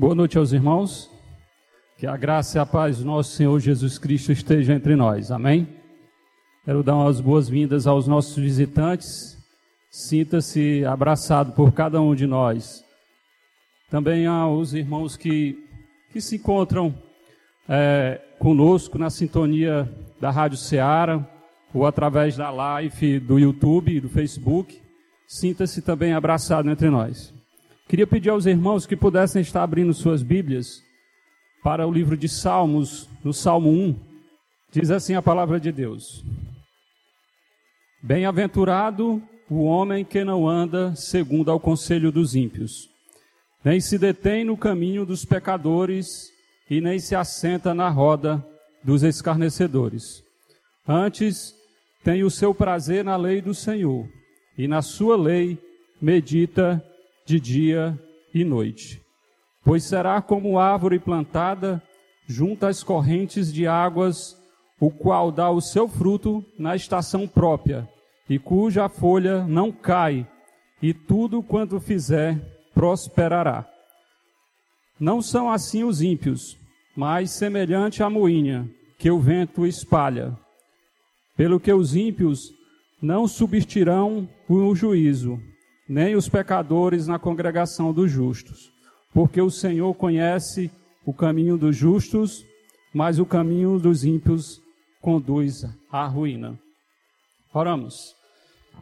Boa noite aos irmãos. Que a graça e a paz do nosso Senhor Jesus Cristo esteja entre nós. Amém? Quero dar umas boas-vindas aos nossos visitantes. Sinta-se abraçado por cada um de nós. Também aos irmãos que, que se encontram é, conosco na sintonia da Rádio Ceará ou através da live do YouTube e do Facebook. Sinta-se também abraçado entre nós. Queria pedir aos irmãos que pudessem estar abrindo suas Bíblias para o livro de Salmos, no Salmo 1. Diz assim a palavra de Deus: Bem-aventurado o homem que não anda segundo ao conselho dos ímpios, nem se detém no caminho dos pecadores e nem se assenta na roda dos escarnecedores. Antes, tem o seu prazer na lei do Senhor, e na sua lei medita de dia e noite. Pois será como árvore plantada junto às correntes de águas, o qual dá o seu fruto na estação própria, e cuja folha não cai, e tudo quanto fizer prosperará. Não são assim os ímpios, mas semelhante à moinha que o vento espalha. Pelo que os ímpios não subsistirão o juízo, nem os pecadores na congregação dos justos, porque o Senhor conhece o caminho dos justos, mas o caminho dos ímpios conduz à ruína. Oramos.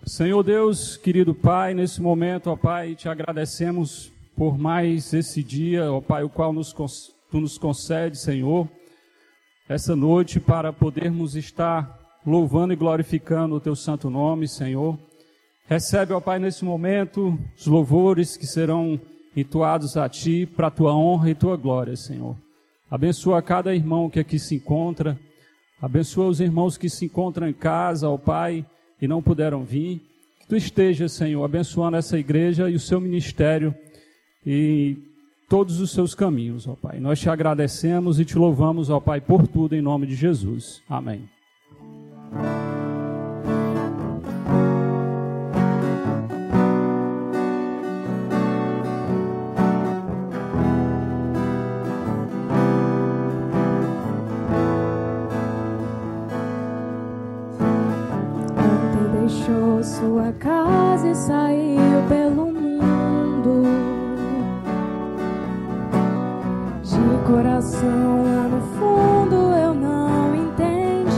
Senhor Deus, querido Pai, nesse momento, ó Pai, te agradecemos por mais esse dia, ó Pai, o qual nos, tu nos concede, Senhor, essa noite para podermos estar louvando e glorificando o teu santo nome, Senhor. Recebe, ó Pai, nesse momento, os louvores que serão entoados a Ti, para a Tua honra e Tua glória, Senhor. Abençoa cada irmão que aqui se encontra. Abençoa os irmãos que se encontram em casa, ó Pai, e não puderam vir. Que Tu esteja, Senhor, abençoando essa igreja e o seu ministério e todos os seus caminhos, ó Pai. Nós te agradecemos e te louvamos, ó Pai, por tudo, em nome de Jesus. Amém. Sua casa e saiu pelo mundo. De coração lá no fundo eu não entendi.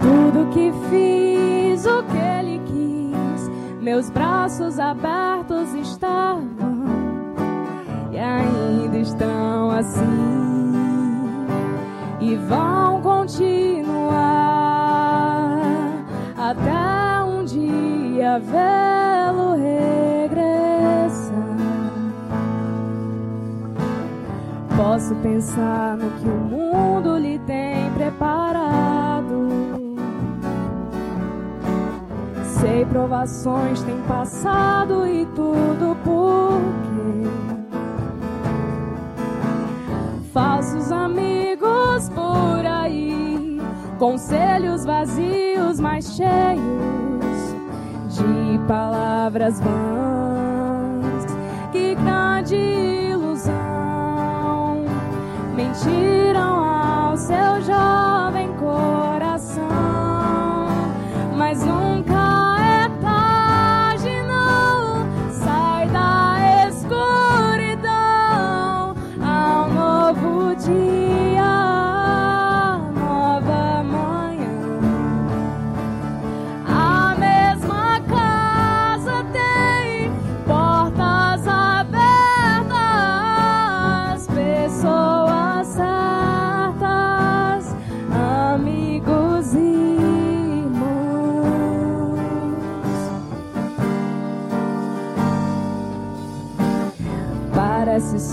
Tudo que fiz, o que ele quis, meus braços abertos estavam e ainda estão assim e vão continuar dia vê-lo regressar. Posso pensar no que o mundo lhe tem preparado. Sei provações tem passado e tudo porque falsos amigos por aí, conselhos vazios mais cheios de palavras vãs. Que grande ilusão mentiram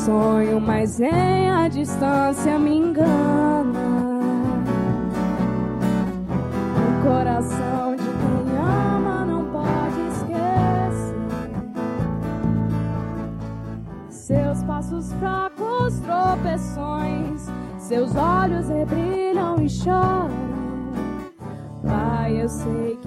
sonho, mas em a distância me engana. O coração de quem ama não pode esquecer. Seus passos fracos, tropeções, seus olhos rebrilham e choram. Pai, eu sei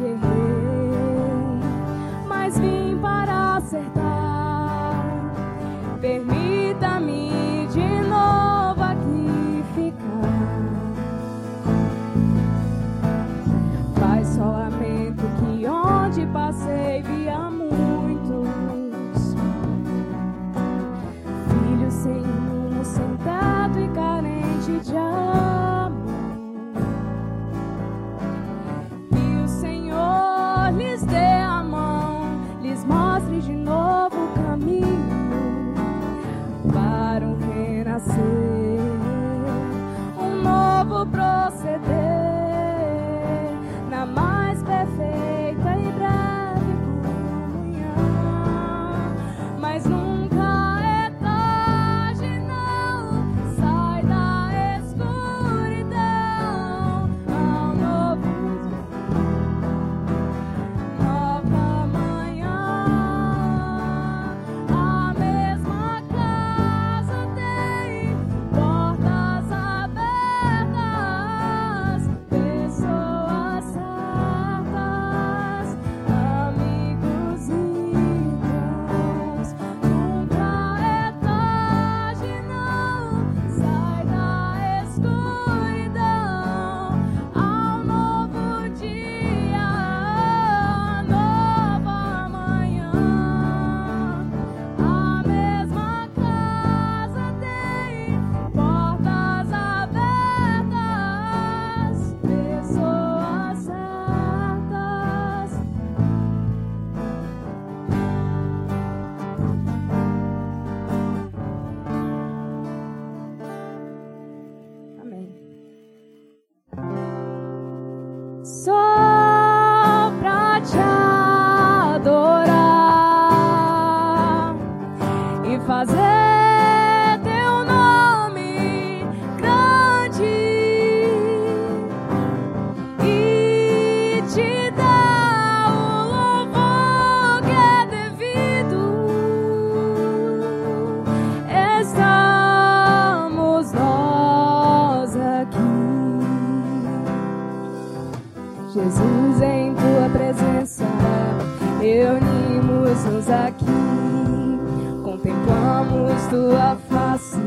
Assim,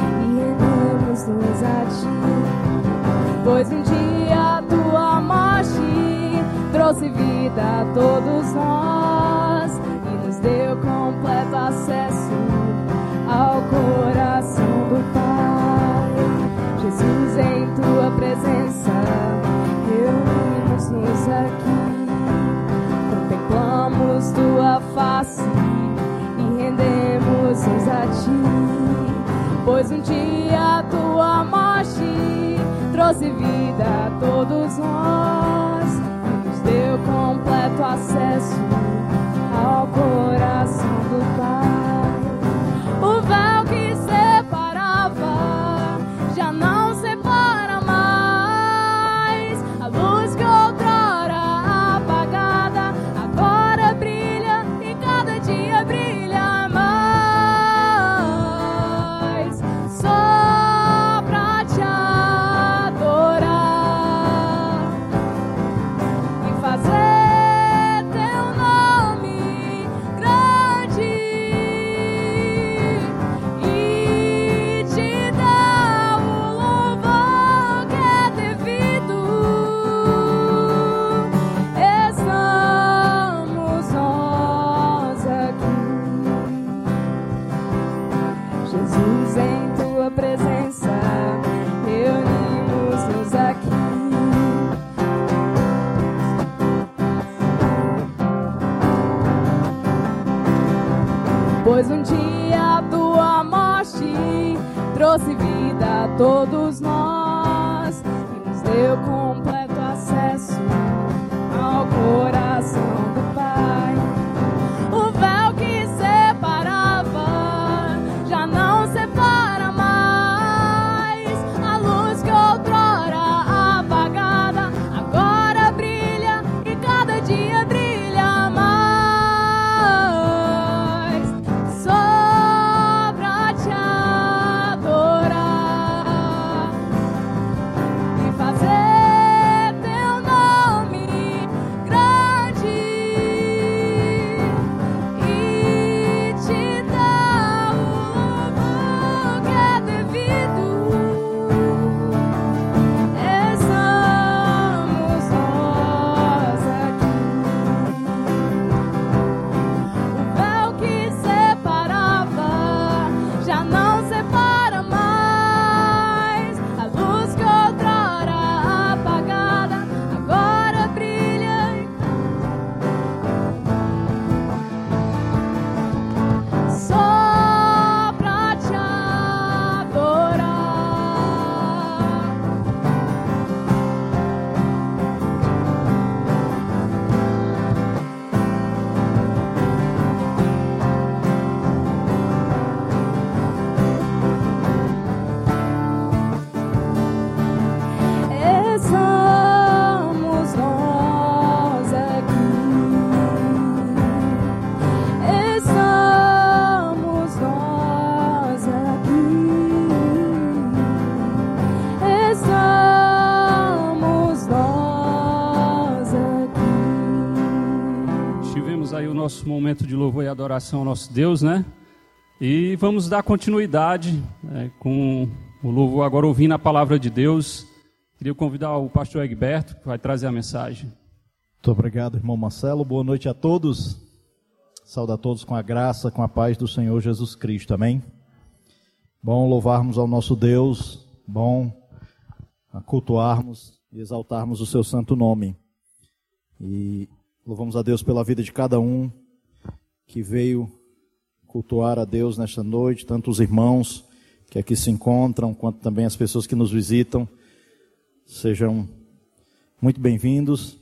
e rendemos-nos a ti. Pois um dia a tua morte trouxe vida a todos nós e nos deu completo acesso ao coração do Pai. Jesus, em tua presença, reunimos-nos aqui, contemplamos tua face e rendemos-nos a ti. Pois um dia tua morte trouxe vida a todos nós, nos deu completo acesso. todos nós. Louvor e adoração ao nosso Deus, né? E vamos dar continuidade né, com o louvor agora ouvindo a palavra de Deus. Queria convidar o pastor Egberto, que vai trazer a mensagem. Muito obrigado, irmão Marcelo. Boa noite a todos. Saúde a todos com a graça, com a paz do Senhor Jesus Cristo. Amém? Bom louvarmos ao nosso Deus, bom cultuarmos e exaltarmos o seu santo nome. E louvamos a Deus pela vida de cada um que veio cultuar a Deus nesta noite, tanto os irmãos que aqui se encontram, quanto também as pessoas que nos visitam. Sejam muito bem-vindos.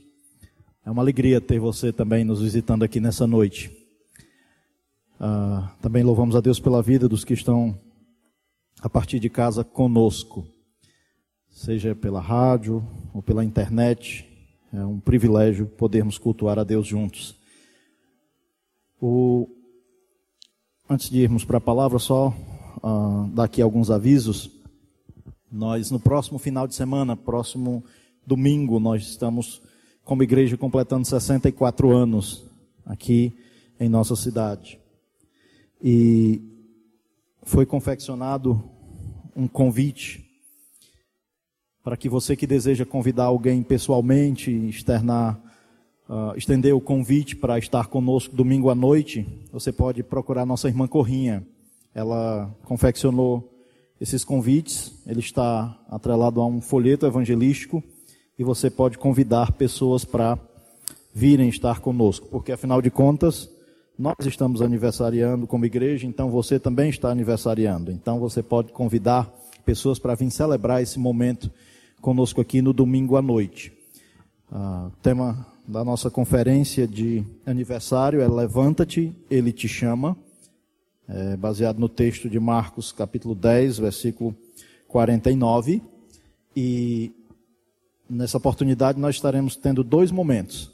É uma alegria ter você também nos visitando aqui nessa noite. Ah, também louvamos a Deus pela vida dos que estão a partir de casa conosco, seja pela rádio ou pela internet. É um privilégio podermos cultuar a Deus juntos. O... Antes de irmos para a palavra, só uh, dar aqui alguns avisos. Nós, no próximo final de semana, próximo domingo, nós estamos como igreja completando 64 anos aqui em nossa cidade. E foi confeccionado um convite para que você que deseja convidar alguém pessoalmente, externar uh, estender o convite para estar conosco domingo à noite, você pode procurar nossa irmã Corrinha. Ela confeccionou esses convites, ele está atrelado a um folheto evangelístico e você pode convidar pessoas para virem estar conosco, porque afinal de contas, nós estamos aniversariando como igreja, então você também está aniversariando. Então você pode convidar pessoas para vir celebrar esse momento conosco aqui no domingo à noite. Uh, tema da nossa conferência de aniversário é Levanta-te, ele te chama, é baseado no texto de Marcos, capítulo 10, versículo 49. E nessa oportunidade nós estaremos tendo dois momentos.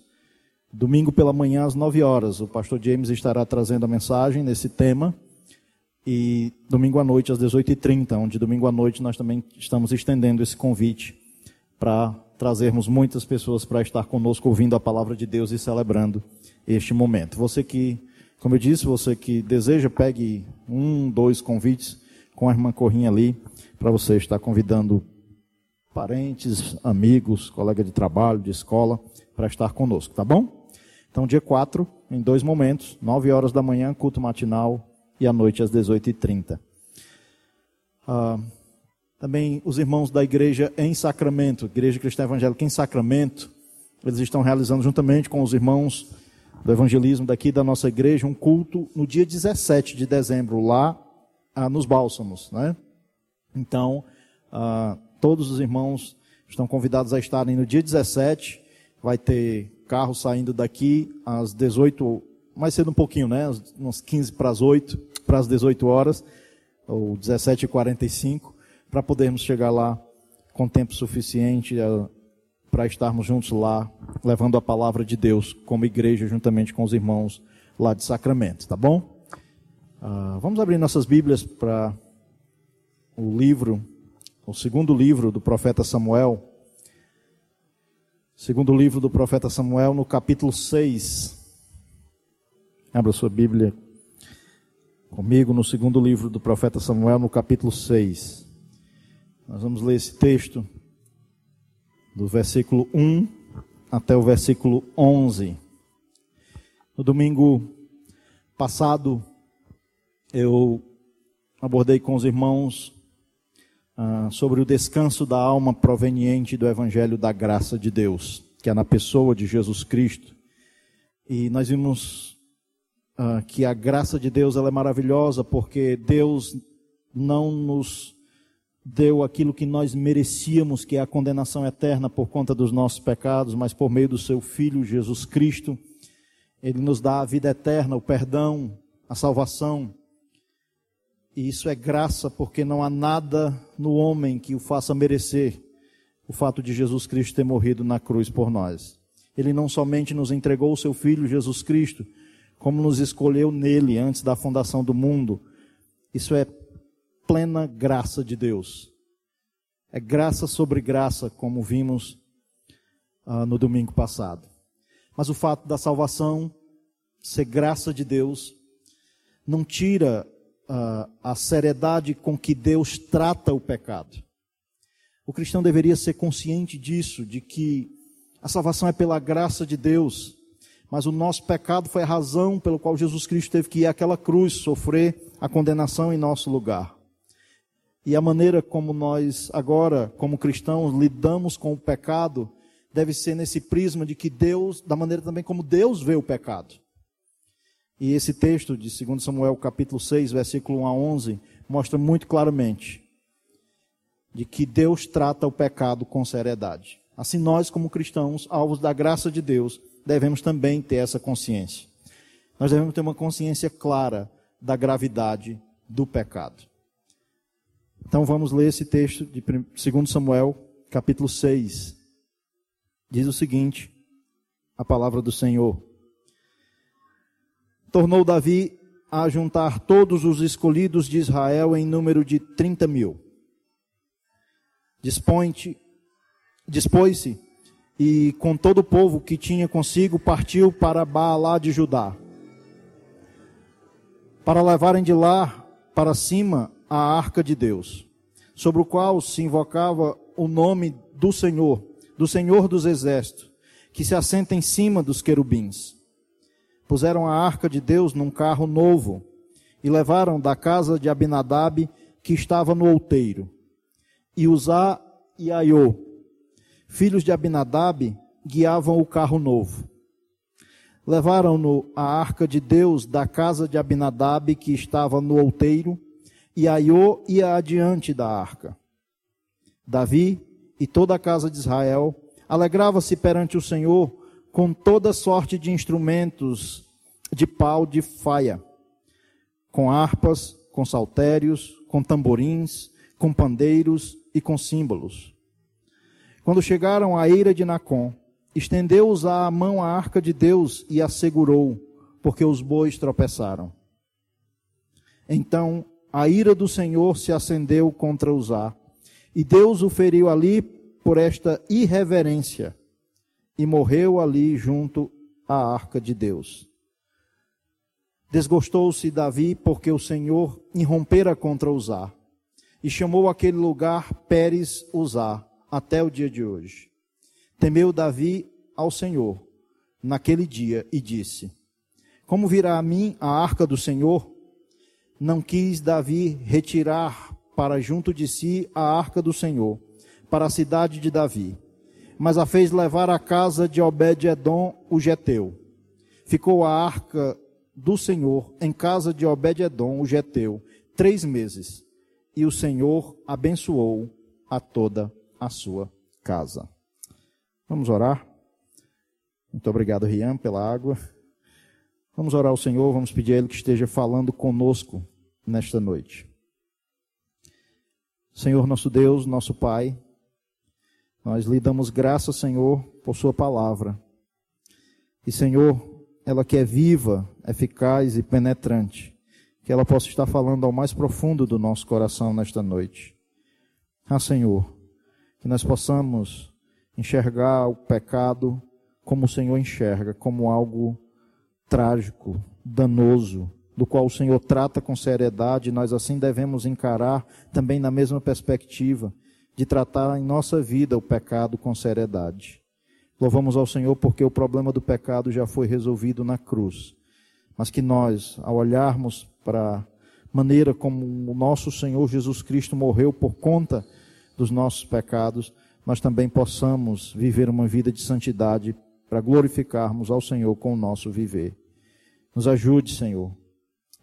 Domingo pela manhã, às 9 horas, o pastor James estará trazendo a mensagem nesse tema. E domingo à noite, às 18h30, onde domingo à noite nós também estamos estendendo esse convite para trazermos muitas pessoas para estar conosco ouvindo a palavra de Deus e celebrando este momento. Você que, como eu disse, você que deseja, pegue um, dois convites com a irmã Corrinha ali, para você estar convidando parentes, amigos, colega de trabalho, de escola, para estar conosco, tá bom? Então, dia 4, em dois momentos, 9 horas da manhã, culto matinal, e à noite às 18h30. Ah, também os irmãos da igreja em Sacramento, Igreja Cristã Evangélica em Sacramento, eles estão realizando juntamente com os irmãos do evangelismo daqui da nossa igreja um culto no dia 17 de dezembro, lá ah, nos Bálsamos. Né? Então, ah, todos os irmãos estão convidados a estarem no dia 17. Vai ter carro saindo daqui às 18, mais cedo um pouquinho, né? Uns 15 para as 8, para as 18 horas, ou 17h45 para podermos chegar lá com tempo suficiente eh, para estarmos juntos lá, levando a palavra de Deus como igreja, juntamente com os irmãos lá de Sacramento, tá bom? Uh, vamos abrir nossas Bíblias para o livro, o segundo livro do profeta Samuel. Segundo livro do profeta Samuel, no capítulo 6. Abra sua Bíblia comigo no segundo livro do profeta Samuel, no capítulo 6. Nós vamos ler esse texto do versículo 1 até o versículo 11. No domingo passado, eu abordei com os irmãos ah, sobre o descanso da alma proveniente do Evangelho da graça de Deus, que é na pessoa de Jesus Cristo. E nós vimos ah, que a graça de Deus ela é maravilhosa porque Deus não nos deu aquilo que nós merecíamos, que é a condenação eterna por conta dos nossos pecados, mas por meio do seu Filho Jesus Cristo, ele nos dá a vida eterna, o perdão, a salvação. E isso é graça, porque não há nada no homem que o faça merecer o fato de Jesus Cristo ter morrido na cruz por nós. Ele não somente nos entregou o seu Filho Jesus Cristo, como nos escolheu nele antes da fundação do mundo. Isso é plena graça de Deus. É graça sobre graça, como vimos uh, no domingo passado. Mas o fato da salvação ser graça de Deus, não tira uh, a seriedade com que Deus trata o pecado. O cristão deveria ser consciente disso, de que a salvação é pela graça de Deus, mas o nosso pecado foi a razão pelo qual Jesus Cristo teve que ir àquela cruz sofrer a condenação em nosso lugar. E a maneira como nós agora, como cristãos, lidamos com o pecado deve ser nesse prisma de que Deus, da maneira também como Deus vê o pecado. E esse texto de 2 Samuel capítulo 6, versículo 1 a 11, mostra muito claramente de que Deus trata o pecado com seriedade. Assim nós, como cristãos, alvos da graça de Deus, devemos também ter essa consciência. Nós devemos ter uma consciência clara da gravidade do pecado. Então vamos ler esse texto de 2 Samuel, capítulo 6. Diz o seguinte: a palavra do Senhor. Tornou Davi a juntar todos os escolhidos de Israel em número de 30 mil. Dispõe-se e com todo o povo que tinha consigo partiu para Baalá de Judá, para levarem de lá para cima a arca de Deus, sobre o qual se invocava o nome do Senhor, do Senhor dos Exércitos, que se assenta em cima dos querubins. Puseram a arca de Deus num carro novo e levaram da casa de Abinadab, que estava no outeiro. E Uzá e Aiô, filhos de Abinadab, guiavam o carro novo. Levaram-no a arca de Deus da casa de Abinadab, que estava no outeiro, e Aiô ia adiante da arca. Davi e toda a casa de Israel alegrava-se perante o Senhor com toda sorte de instrumentos de pau de faia, com harpas, com saltérios, com tamborins, com pandeiros e com símbolos. Quando chegaram à eira de Nacon, estendeu-os a mão à arca de Deus e a segurou, porque os bois tropeçaram. Então a ira do Senhor se acendeu contra Uzá, e Deus o feriu ali por esta irreverência, e morreu ali junto à arca de Deus. Desgostou-se Davi porque o Senhor irrompera contra Uzá e chamou aquele lugar Pérez Uzá, até o dia de hoje. Temeu Davi ao Senhor naquele dia e disse: Como virá a mim a arca do Senhor? Não quis Davi retirar para junto de si a arca do Senhor, para a cidade de Davi, mas a fez levar à casa de Obed-edom, o geteu. Ficou a arca do Senhor em casa de Obed-edom, o geteu, três meses e o Senhor abençoou a toda a sua casa. Vamos orar? Muito obrigado, Rian, pela água. Vamos orar ao Senhor, vamos pedir a Ele que esteja falando conosco nesta noite. Senhor, nosso Deus, nosso Pai, nós lhe damos graça, Senhor, por Sua palavra. E, Senhor, ela que é viva, eficaz e penetrante que ela possa estar falando ao mais profundo do nosso coração nesta noite. Ah, Senhor, que nós possamos enxergar o pecado como o Senhor enxerga, como algo trágico, danoso, do qual o Senhor trata com seriedade, nós assim devemos encarar também na mesma perspectiva de tratar em nossa vida o pecado com seriedade. Louvamos ao Senhor porque o problema do pecado já foi resolvido na cruz, mas que nós, ao olharmos para a maneira como o nosso Senhor Jesus Cristo morreu por conta dos nossos pecados, nós também possamos viver uma vida de santidade para glorificarmos ao Senhor com o nosso viver. Nos ajude, Senhor,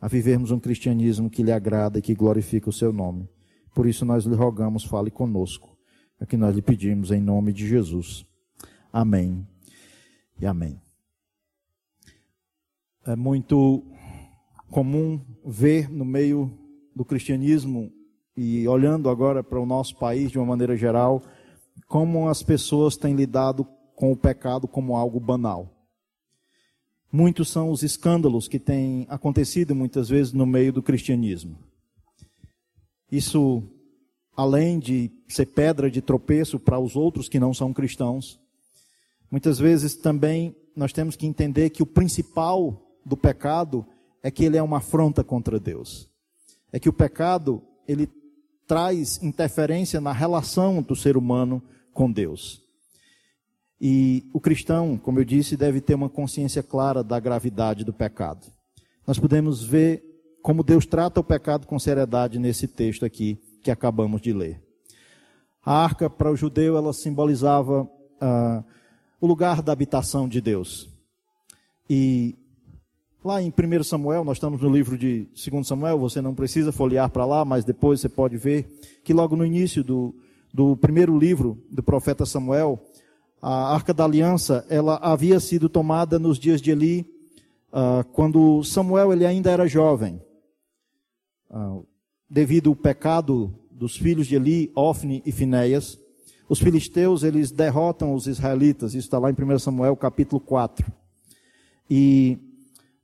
a vivermos um cristianismo que lhe agrada e que glorifica o seu nome. Por isso nós lhe rogamos, fale conosco. É o que nós lhe pedimos em nome de Jesus. Amém e amém. É muito comum ver no meio do cristianismo e olhando agora para o nosso país de uma maneira geral, como as pessoas têm lidado com o pecado como algo banal. Muitos são os escândalos que têm acontecido muitas vezes no meio do cristianismo. Isso, além de ser pedra de tropeço para os outros que não são cristãos, muitas vezes também nós temos que entender que o principal do pecado é que ele é uma afronta contra Deus. É que o pecado, ele traz interferência na relação do ser humano com Deus. E o cristão, como eu disse, deve ter uma consciência clara da gravidade do pecado. Nós podemos ver como Deus trata o pecado com seriedade nesse texto aqui que acabamos de ler. A arca para o judeu ela simbolizava ah, o lugar da habitação de Deus. E lá em 1 Samuel, nós estamos no livro de 2 Samuel, você não precisa folhear para lá, mas depois você pode ver que logo no início do, do primeiro livro do profeta Samuel, a Arca da Aliança, ela havia sido tomada nos dias de Eli, uh, quando Samuel ele ainda era jovem. Uh, devido ao pecado dos filhos de Eli, Ofne e Finéias, os filisteus eles derrotam os israelitas. Isso está lá em 1 Samuel capítulo 4. E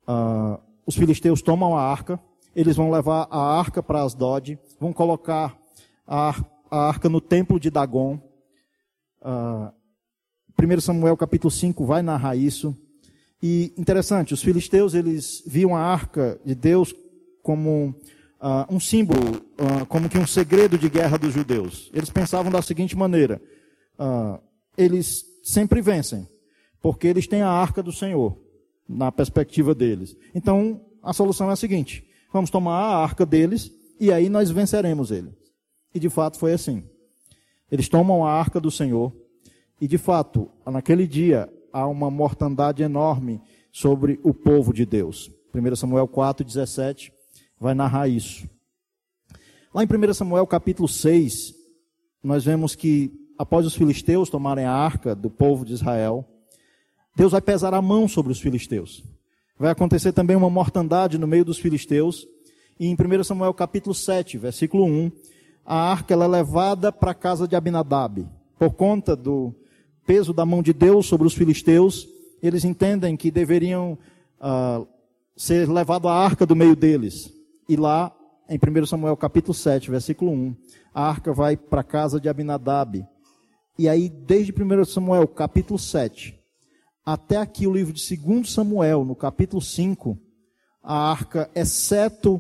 uh, os filisteus tomam a arca, eles vão levar a arca para Asdod, vão colocar a, a arca no templo de Dagon. Uh, 1 Samuel capítulo 5 vai narrar isso. E interessante, os filisteus eles viam a arca de Deus como uh, um símbolo, uh, como que um segredo de guerra dos judeus. Eles pensavam da seguinte maneira: uh, eles sempre vencem, porque eles têm a arca do Senhor, na perspectiva deles. Então, a solução é a seguinte: vamos tomar a arca deles e aí nós venceremos eles. E de fato foi assim. Eles tomam a arca do Senhor e de fato, naquele dia, há uma mortandade enorme sobre o povo de Deus. 1 Samuel 4, 17 vai narrar isso. Lá em 1 Samuel capítulo 6, nós vemos que após os filisteus tomarem a arca do povo de Israel, Deus vai pesar a mão sobre os filisteus. Vai acontecer também uma mortandade no meio dos filisteus. E em 1 Samuel capítulo 7, versículo 1, a arca é levada para a casa de Abinadab. Por conta do peso da mão de Deus sobre os filisteus, eles entendem que deveriam uh, ser levado a arca do meio deles. E lá, em 1 Samuel capítulo 7, versículo 1, a arca vai para a casa de Abinadab. E aí, desde 1 Samuel capítulo 7, até aqui o livro de 2 Samuel, no capítulo 5, a arca, exceto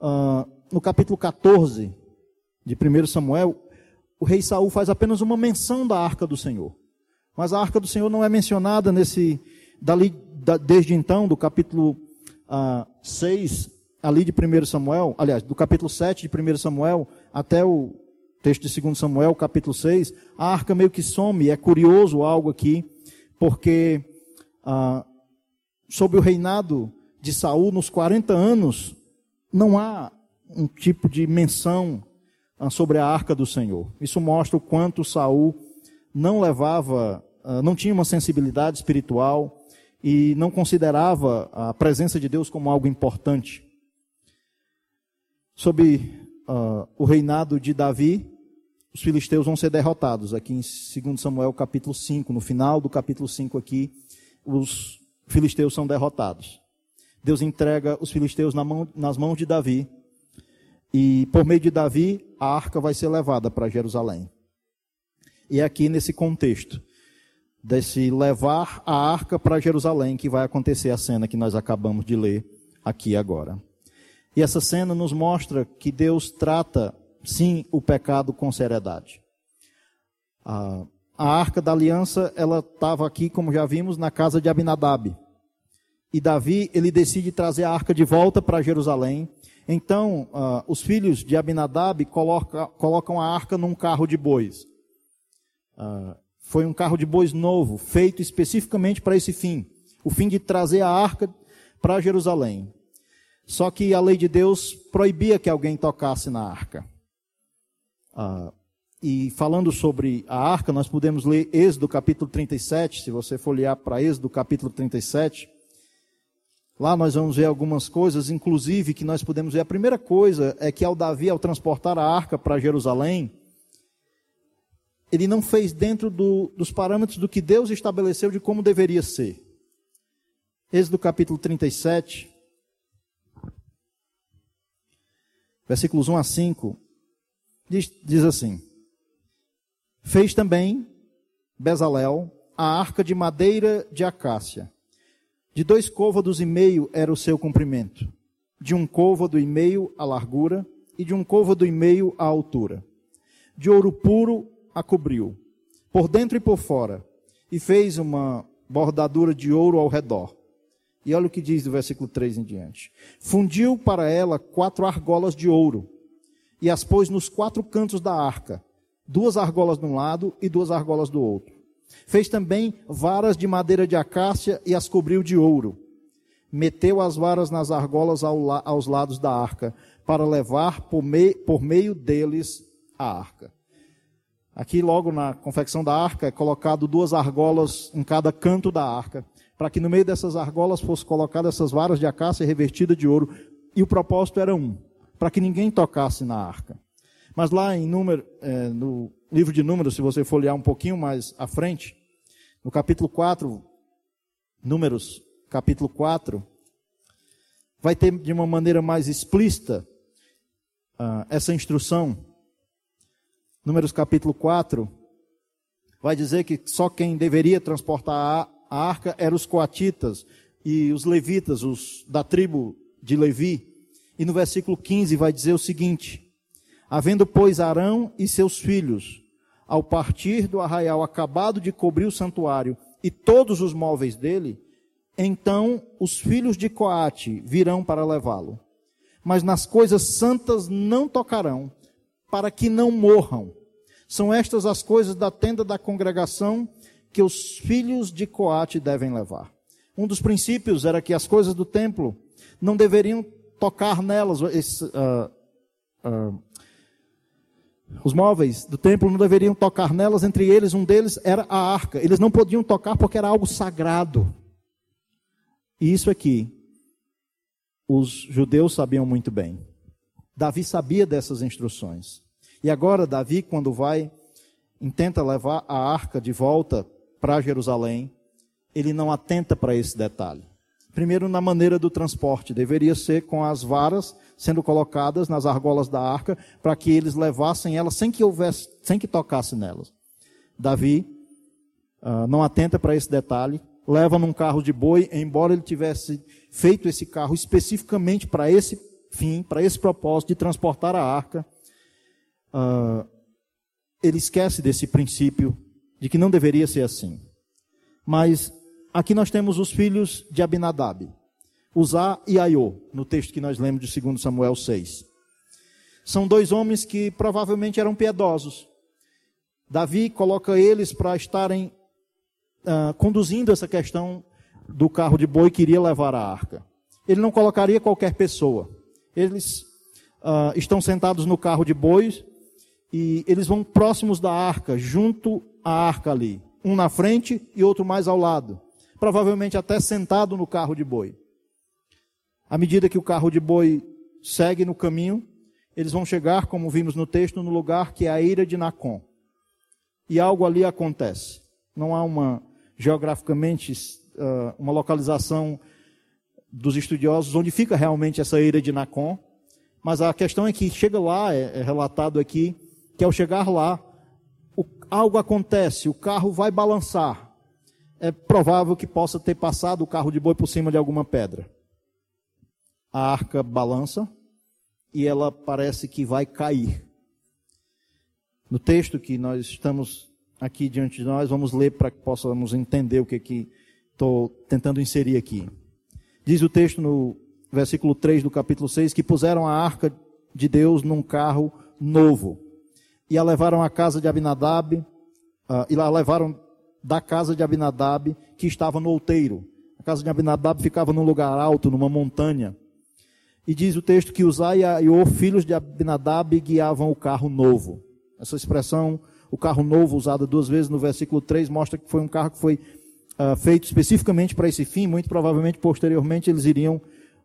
uh, no capítulo 14 de 1 Samuel, o rei Saul faz apenas uma menção da arca do Senhor. Mas a arca do Senhor não é mencionada nesse, dali, da, desde então, do capítulo ah, 6, ali de 1 Samuel, aliás, do capítulo 7 de 1 Samuel até o texto de 2 Samuel, capítulo 6, a arca meio que some. É curioso algo aqui, porque uh, sob o reinado de Saul, nos 40 anos, não há um tipo de menção uh, sobre a arca do Senhor. Isso mostra o quanto Saul não levava ah, não tinha uma sensibilidade espiritual e não considerava a presença de Deus como algo importante. Sob uh, o reinado de Davi, os filisteus vão ser derrotados. Aqui em 2 Samuel capítulo 5, no final do capítulo 5 aqui, os filisteus são derrotados. Deus entrega os filisteus na mão, nas mãos de Davi. E por meio de Davi, a arca vai ser levada para Jerusalém. E aqui nesse contexto desse levar a arca para Jerusalém que vai acontecer a cena que nós acabamos de ler aqui agora. E essa cena nos mostra que Deus trata, sim, o pecado com seriedade. A, a arca da aliança, ela estava aqui, como já vimos, na casa de Abinadab. E Davi, ele decide trazer a arca de volta para Jerusalém. Então, uh, os filhos de Abinadab coloca, colocam a arca num carro de bois. Uh, foi um carro de bois novo, feito especificamente para esse fim o fim de trazer a arca para Jerusalém. Só que a lei de Deus proibia que alguém tocasse na arca. Ah, e falando sobre a arca, nós podemos ler Êxodo capítulo 37, se você folhear para Êxodo capítulo 37. Lá nós vamos ver algumas coisas, inclusive que nós podemos ver. A primeira coisa é que ao Davi, ao transportar a arca para Jerusalém, ele não fez dentro do, dos parâmetros do que Deus estabeleceu de como deveria ser. Êxodo capítulo 37, versículos 1 a 5, diz, diz assim: Fez também Bezalel a arca de madeira de acácia. De dois côvados e meio era o seu comprimento, de um côvado e meio a largura e de um côvado e meio a altura. De ouro puro a cobriu, por dentro e por fora, e fez uma bordadura de ouro ao redor. E olha o que diz do versículo 3 em diante. Fundiu para ela quatro argolas de ouro, e as pôs nos quatro cantos da arca, duas argolas de um lado e duas argolas do outro. Fez também varas de madeira de acácia e as cobriu de ouro. Meteu as varas nas argolas aos lados da arca, para levar por meio, deles a arca. Aqui, logo na confecção da arca, é colocado duas argolas em cada canto da arca, para que no meio dessas argolas fosse colocadas essas varas de acácia revestidas de ouro. E o propósito era um, para que ninguém tocasse na arca. Mas lá em número, é, no livro de Números, se você for olhar um pouquinho mais à frente, no capítulo 4, Números, capítulo 4, vai ter de uma maneira mais explícita uh, essa instrução. Números capítulo 4, vai dizer que só quem deveria transportar a arca eram os coatitas e os levitas, os da tribo de Levi. E no versículo 15 vai dizer o seguinte: Havendo, pois, Arão e seus filhos, ao partir do arraial acabado de cobrir o santuário e todos os móveis dele, então os filhos de Coate virão para levá-lo. Mas nas coisas santas não tocarão, para que não morram. São estas as coisas da tenda da congregação que os filhos de Coate devem levar. Um dos princípios era que as coisas do templo não deveriam tocar nelas. Esse, uh, uh, os móveis do templo não deveriam tocar nelas, entre eles, um deles era a arca. Eles não podiam tocar porque era algo sagrado. E isso aqui, os judeus sabiam muito bem. Davi sabia dessas instruções. E agora, Davi, quando vai, intenta levar a arca de volta para Jerusalém, ele não atenta para esse detalhe. Primeiro, na maneira do transporte, deveria ser com as varas sendo colocadas nas argolas da arca, para que eles levassem elas sem que houvesse, sem que tocasse nelas. Davi uh, não atenta para esse detalhe, leva num carro de boi, embora ele tivesse feito esse carro especificamente para esse fim, para esse propósito de transportar a arca. Uh, ele esquece desse princípio de que não deveria ser assim. Mas Aqui nós temos os filhos de Abinadab, Uzá e Aiô, no texto que nós lemos de 2 Samuel 6. São dois homens que provavelmente eram piedosos. Davi coloca eles para estarem uh, conduzindo essa questão do carro de boi que iria levar a arca. Ele não colocaria qualquer pessoa. Eles uh, estão sentados no carro de bois e eles vão próximos da arca, junto à arca ali. Um na frente e outro mais ao lado provavelmente até sentado no carro de boi. À medida que o carro de boi segue no caminho, eles vão chegar, como vimos no texto, no lugar que é a ira de Nacon. E algo ali acontece. Não há uma, geograficamente, uh, uma localização dos estudiosos onde fica realmente essa ira de Nacon. Mas a questão é que chega lá, é, é relatado aqui, que ao chegar lá, o, algo acontece, o carro vai balançar é provável que possa ter passado o carro de boi por cima de alguma pedra. A arca balança e ela parece que vai cair. No texto que nós estamos aqui diante de nós, vamos ler para que possamos entender o que que estou tentando inserir aqui. Diz o texto no versículo 3 do capítulo 6 que puseram a arca de Deus num carro novo e a levaram à casa de Abinadab, uh, e a levaram da casa de Abinadab, que estava no outeiro. A casa de Abinadab ficava num lugar alto, numa montanha. E diz o texto que Uzai e o filhos de Abinadab guiavam o carro novo. Essa expressão, o carro novo, usada duas vezes no versículo 3, mostra que foi um carro que foi uh, feito especificamente para esse fim. Muito provavelmente, posteriormente, eles iriam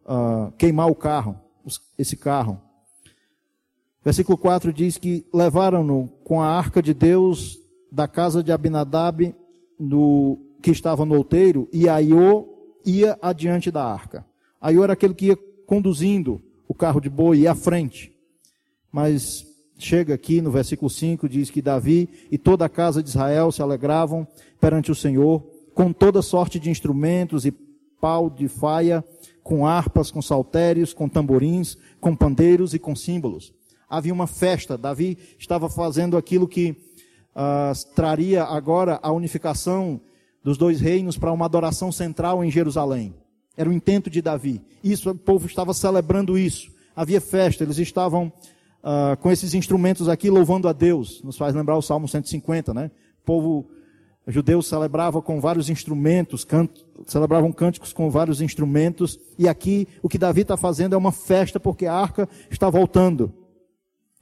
uh, queimar o carro, esse carro. Versículo 4 diz que levaram-no com a arca de Deus da casa de Abinadab no, que estava no outeiro e Aiô ia adiante da arca. Aiô era aquele que ia conduzindo o carro de boi, ia à frente. Mas chega aqui no versículo 5, diz que Davi e toda a casa de Israel se alegravam perante o Senhor com toda sorte de instrumentos e pau de faia, com harpas, com saltérios, com tamborins, com pandeiros e com símbolos. Havia uma festa. Davi estava fazendo aquilo que uh, traria agora a unificação dos dois reinos para uma adoração central em Jerusalém. Era o intento de Davi. Isso, o povo estava celebrando isso. Havia festa, eles estavam uh, com esses instrumentos aqui louvando a Deus. Nos faz lembrar o Salmo 150, né? O povo judeu celebrava com vários instrumentos, canto, celebravam cânticos com vários instrumentos. E aqui o que Davi está fazendo é uma festa porque a arca está voltando.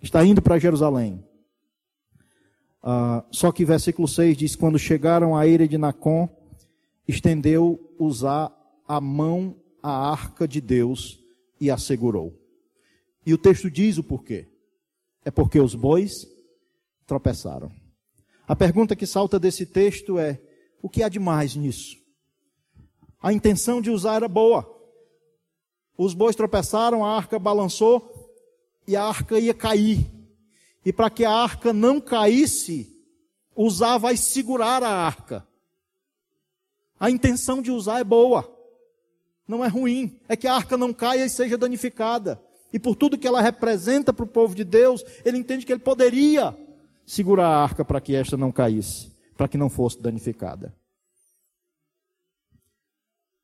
Está indo para Jerusalém. Uh, só que versículo 6 diz: Quando chegaram à ira de Nacon, estendeu usar a mão à arca de Deus e a segurou. E o texto diz o porquê. É porque os bois tropeçaram. A pergunta que salta desse texto é: o que há de mais nisso? A intenção de usar era boa. Os bois tropeçaram, a arca balançou e a arca ia cair. E para que a arca não caísse, usar vai segurar a arca. A intenção de usar é boa. Não é ruim. É que a arca não caia e seja danificada. E por tudo que ela representa para o povo de Deus, ele entende que ele poderia segurar a arca para que esta não caísse, para que não fosse danificada.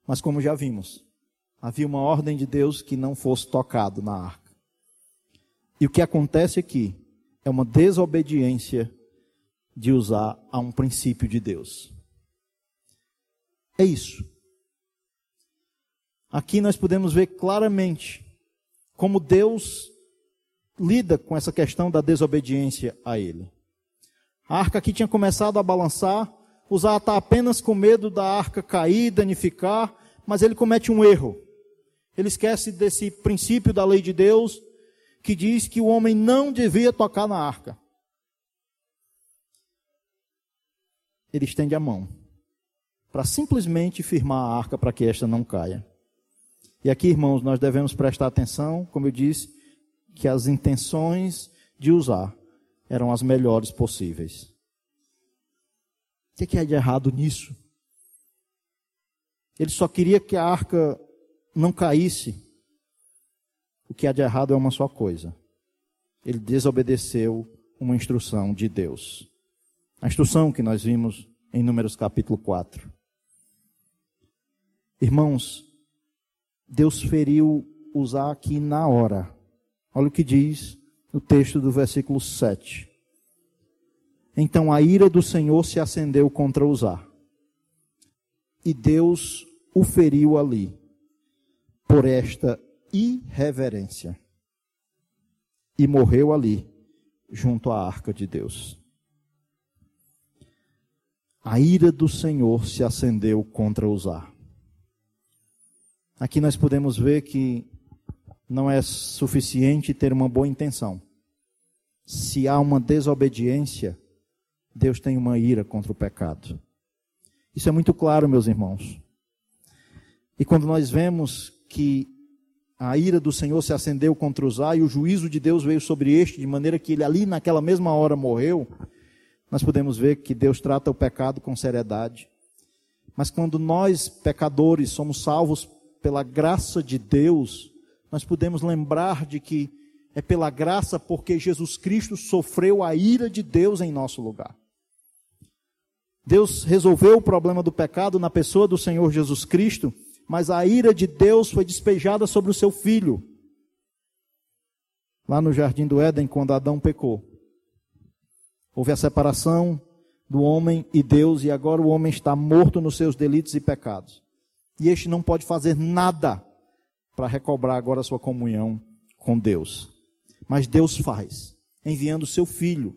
Mas como já vimos, havia uma ordem de Deus que não fosse tocado na arca. E o que acontece aqui é uma desobediência de usar a um princípio de Deus. É isso. Aqui nós podemos ver claramente como Deus lida com essa questão da desobediência a Ele. A arca aqui tinha começado a balançar, Uzá está apenas com medo da arca cair, danificar, mas ele comete um erro. Ele esquece desse princípio da lei de Deus que diz que o homem não devia tocar na arca. Ele estende a mão para simplesmente firmar a arca para que esta não caia. E aqui, irmãos, nós devemos prestar atenção, como eu disse, que as intenções de usar eram as melhores possíveis. O que é de errado nisso? Ele só queria que a arca não caísse. O que há de errado é uma só coisa. Ele desobedeceu uma instrução de Deus. A instrução que nós vimos em Números capítulo 4. Irmãos, Deus feriu usar aqui na hora. Olha o que diz o texto do versículo 7. Então a ira do Senhor se acendeu contra Uzá. E Deus o feriu ali por esta irreverência. E morreu ali, junto à arca de Deus. A ira do Senhor se acendeu contra Uzá. Aqui nós podemos ver que não é suficiente ter uma boa intenção. Se há uma desobediência, Deus tem uma ira contra o pecado. Isso é muito claro, meus irmãos. E quando nós vemos que a ira do Senhor se acendeu contra Uzá e o juízo de Deus veio sobre este, de maneira que ele ali naquela mesma hora morreu, nós podemos ver que Deus trata o pecado com seriedade. Mas quando nós, pecadores, somos salvos pela graça de Deus, nós podemos lembrar de que é pela graça porque Jesus Cristo sofreu a ira de Deus em nosso lugar. Deus resolveu o problema do pecado na pessoa do Senhor Jesus Cristo, mas a ira de Deus foi despejada sobre o seu filho. Lá no jardim do Éden, quando Adão pecou, houve a separação do homem e Deus, e agora o homem está morto nos seus delitos e pecados. E este não pode fazer nada para recobrar agora a sua comunhão com Deus. Mas Deus faz, enviando o seu filho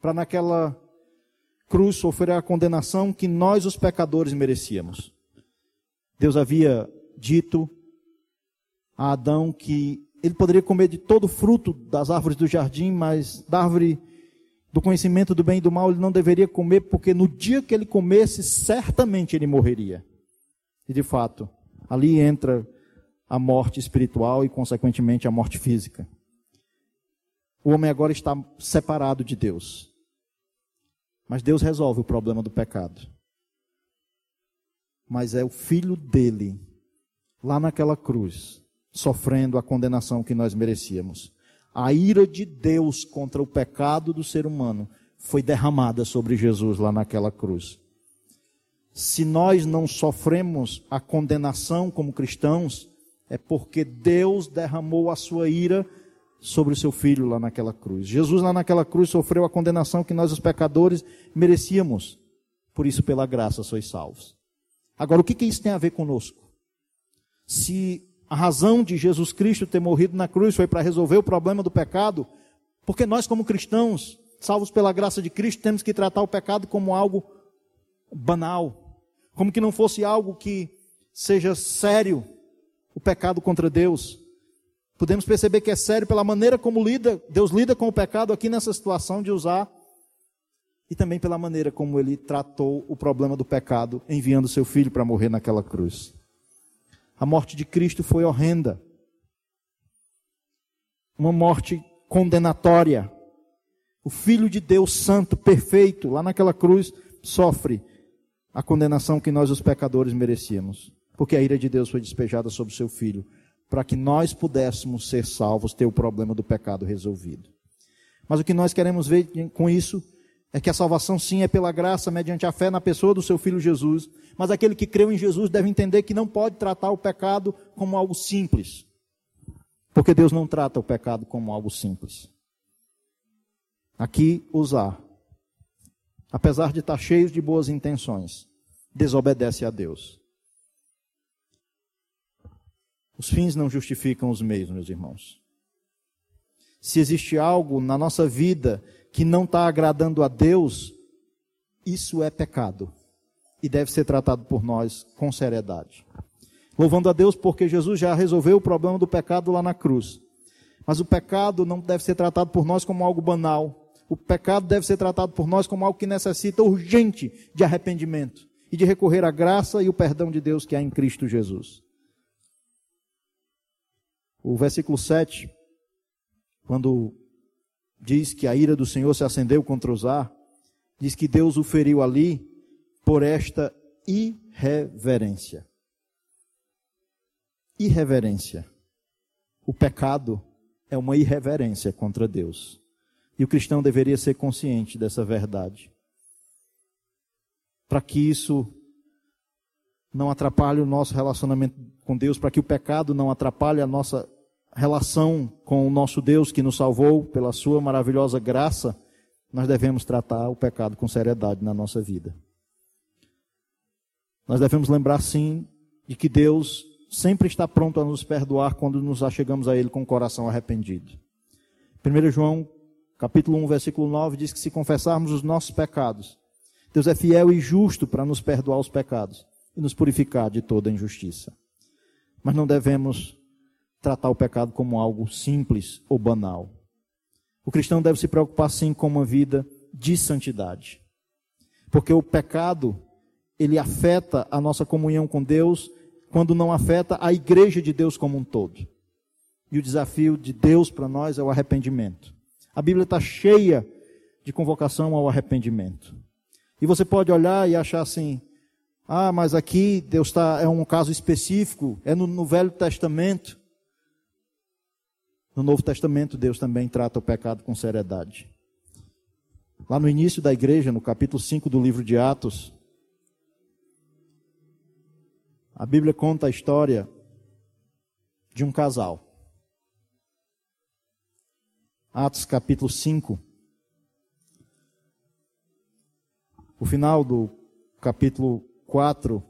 para naquela cruz sofrer a condenação que nós, os pecadores, merecíamos. Deus havia dito a Adão que ele poderia comer de todo o fruto das árvores do jardim, mas da árvore do conhecimento do bem e do mal ele não deveria comer, porque no dia que ele comesse, certamente ele morreria. E de fato, ali entra a morte espiritual e, consequentemente, a morte física. O homem agora está separado de Deus. Mas Deus resolve o problema do pecado. Mas é o filho dele lá naquela cruz, sofrendo a condenação que nós merecíamos. A ira de Deus contra o pecado do ser humano foi derramada sobre Jesus lá naquela cruz. Se nós não sofremos a condenação como cristãos, é porque Deus derramou a sua ira sobre o seu filho lá naquela cruz. Jesus lá naquela cruz sofreu a condenação que nós, os pecadores, merecíamos. Por isso, pela graça, sois salvos. Agora, o que, que isso tem a ver conosco? Se a razão de Jesus Cristo ter morrido na cruz foi para resolver o problema do pecado, porque nós, como cristãos, salvos pela graça de Cristo, temos que tratar o pecado como algo banal, como que não fosse algo que seja sério, o pecado contra Deus. Podemos perceber que é sério pela maneira como lida, Deus lida com o pecado aqui nessa situação de usar, e também pela maneira como ele tratou o problema do pecado, enviando seu filho para morrer naquela cruz. A morte de Cristo foi horrenda. Uma morte condenatória. O Filho de Deus Santo, perfeito, lá naquela cruz, sofre a condenação que nós, os pecadores, merecíamos. Porque a ira de Deus foi despejada sobre seu Filho, para que nós pudéssemos ser salvos, ter o problema do pecado resolvido. Mas o que nós queremos ver com isso é que a salvação sim é pela graça, mediante a fé na pessoa do seu Filho Jesus. Mas aquele que creu em Jesus deve entender que não pode tratar o pecado como algo simples. Porque Deus não trata o pecado como algo simples. Aqui, usar, apesar de estar cheio de boas intenções, desobedece a Deus. Os fins não justificam os meios, meus irmãos. Se existe algo na nossa vida que não está agradando a Deus, isso é pecado e deve ser tratado por nós com seriedade. Louvando a Deus porque Jesus já resolveu o problema do pecado lá na cruz. Mas o pecado não deve ser tratado por nós como algo banal, o pecado deve ser tratado por nós como algo que necessita urgente de arrependimento e de recorrer à graça e o perdão de Deus que há em Cristo Jesus. O versículo 7, quando diz que a ira do Senhor se acendeu contra Uzá, diz que Deus o feriu ali por esta irreverência. Irreverência. O pecado é uma irreverência contra Deus. E o cristão deveria ser consciente dessa verdade. Para que isso não atrapalhe o nosso relacionamento com Deus, para que o pecado não atrapalhe a nossa relação com o nosso Deus que nos salvou pela sua maravilhosa graça, nós devemos tratar o pecado com seriedade na nossa vida. Nós devemos lembrar sim de que Deus sempre está pronto a nos perdoar quando nos achegamos a Ele com o coração arrependido. 1 João capítulo 1, versículo 9 diz que se confessarmos os nossos pecados, Deus é fiel e justo para nos perdoar os pecados e nos purificar de toda injustiça. Mas não devemos tratar o pecado como algo simples ou banal. O cristão deve se preocupar sim com uma vida de santidade. Porque o pecado, ele afeta a nossa comunhão com Deus, quando não afeta a igreja de Deus como um todo. E o desafio de Deus para nós é o arrependimento. A Bíblia está cheia de convocação ao arrependimento. E você pode olhar e achar assim: ah, mas aqui Deus está, é um caso específico, é no, no Velho Testamento. No Novo Testamento, Deus também trata o pecado com seriedade. Lá no início da igreja, no capítulo 5 do livro de Atos, a Bíblia conta a história de um casal. Atos capítulo 5. O final do capítulo 4